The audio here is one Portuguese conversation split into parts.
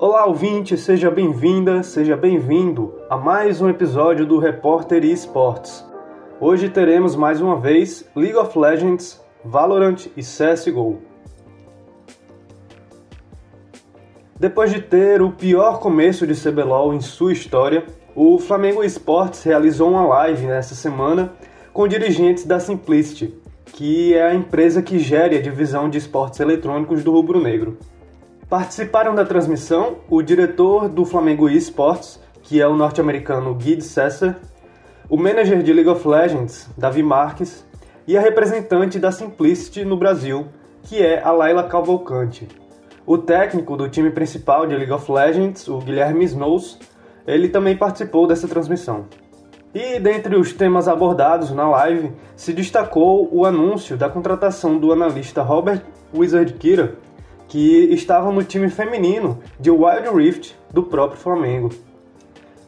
Olá, ouvinte, seja bem-vinda, seja bem-vindo a mais um episódio do Repórter Esportes. Hoje teremos mais uma vez League of Legends, Valorant e CSGO. Depois de ter o pior começo de CBLOL em sua história, o Flamengo Esportes realizou uma live nessa semana com dirigentes da Simplicity, que é a empresa que gere a divisão de esportes eletrônicos do Rubro Negro. Participaram da transmissão o diretor do Flamengo Esports, que é o norte-americano Guide Sesser, o manager de League of Legends, Davi Marques, e a representante da Simplicity no Brasil, que é a Laila Cavalcante. O técnico do time principal de League of Legends, o Guilherme Snows, ele também participou dessa transmissão. E dentre os temas abordados na live, se destacou o anúncio da contratação do analista Robert Wizard Kira, que estava no time feminino de Wild Rift do próprio Flamengo.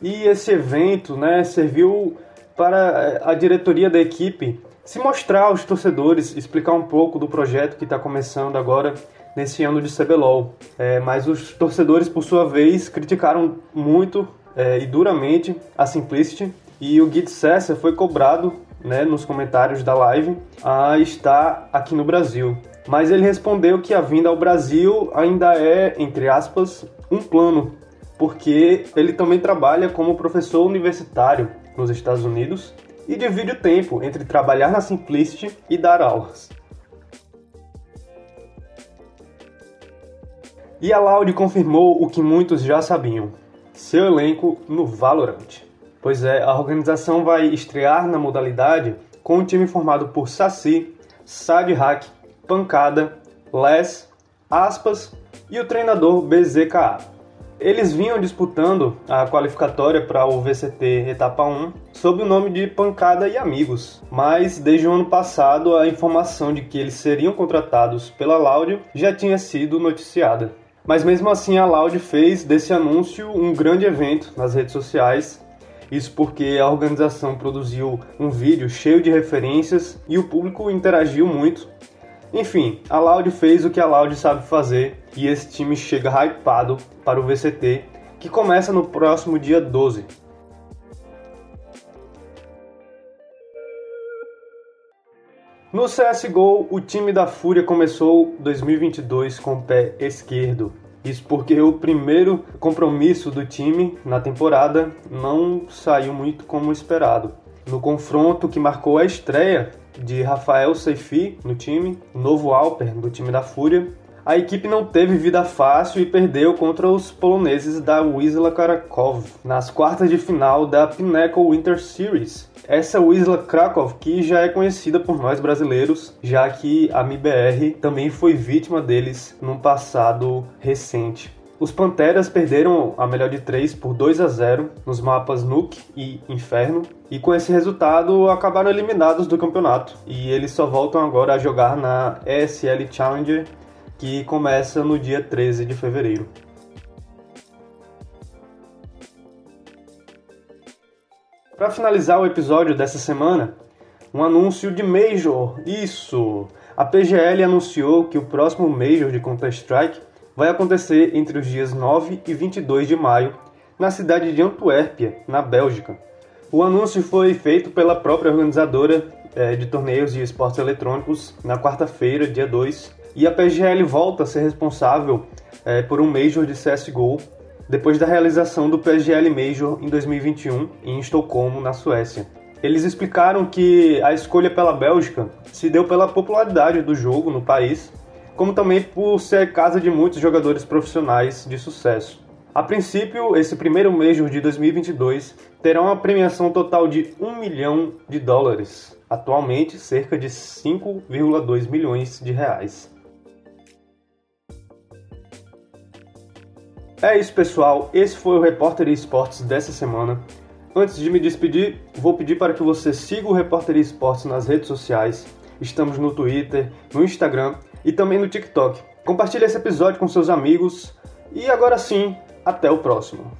E esse evento né, serviu para a diretoria da equipe se mostrar aos torcedores, explicar um pouco do projeto que está começando agora nesse ano de CBLOL. É, mas os torcedores, por sua vez, criticaram muito é, e duramente a Simplicity e o Guide Cessa foi cobrado né, nos comentários da live a estar aqui no Brasil. Mas ele respondeu que a vinda ao Brasil ainda é, entre aspas, um plano, porque ele também trabalha como professor universitário nos Estados Unidos e divide o tempo entre trabalhar na Simplicity e dar aulas. E a Loud confirmou o que muitos já sabiam: seu elenco no Valorant. Pois é, a organização vai estrear na modalidade com um time formado por Saci, Sadhack, Pancada, Les, Aspas e o treinador BZKA. Eles vinham disputando a qualificatória para o VCT Etapa 1 sob o nome de Pancada e Amigos, mas desde o ano passado a informação de que eles seriam contratados pela Laudio já tinha sido noticiada. Mas mesmo assim a Loud fez desse anúncio um grande evento nas redes sociais. Isso porque a organização produziu um vídeo cheio de referências e o público interagiu muito. Enfim, a Loud fez o que a Loud sabe fazer e esse time chega hypado para o VCT, que começa no próximo dia 12. No CSGO, o time da Fúria começou 2022 com o pé esquerdo. Isso porque o primeiro compromisso do time na temporada não saiu muito como esperado. No confronto que marcou a estreia de Rafael Seifi no time, novo Alper do time da Fúria, a equipe não teve vida fácil e perdeu contra os poloneses da Wisla Krakow nas quartas de final da Pinnacle Winter Series. Essa Wisla Krakow que já é conhecida por nós brasileiros, já que a MIBR também foi vítima deles num passado recente. Os Panteras perderam a melhor de três por 2 a 0 nos mapas Nuke e Inferno, e com esse resultado acabaram eliminados do campeonato. E eles só voltam agora a jogar na ESL Challenger que começa no dia 13 de fevereiro. Para finalizar o episódio dessa semana, um anúncio de Major. Isso! A PGL anunciou que o próximo Major de Counter-Strike vai acontecer entre os dias 9 e 22 de maio, na cidade de Antuérpia, na Bélgica. O anúncio foi feito pela própria organizadora é, de torneios de esportes eletrônicos na quarta-feira, dia 2, e a PGL volta a ser responsável é, por um Major de CSGO depois da realização do PGL Major em 2021 em Estocolmo, na Suécia. Eles explicaram que a escolha pela Bélgica se deu pela popularidade do jogo no país, como também por ser casa de muitos jogadores profissionais de sucesso. A princípio, esse primeiro Major de 2022 terá uma premiação total de 1 milhão de dólares, atualmente cerca de 5,2 milhões de reais. É isso, pessoal. Esse foi o Repórter Esportes dessa semana. Antes de me despedir, vou pedir para que você siga o Repórter Esportes nas redes sociais. Estamos no Twitter, no Instagram e também no TikTok. Compartilhe esse episódio com seus amigos. E agora sim, até o próximo.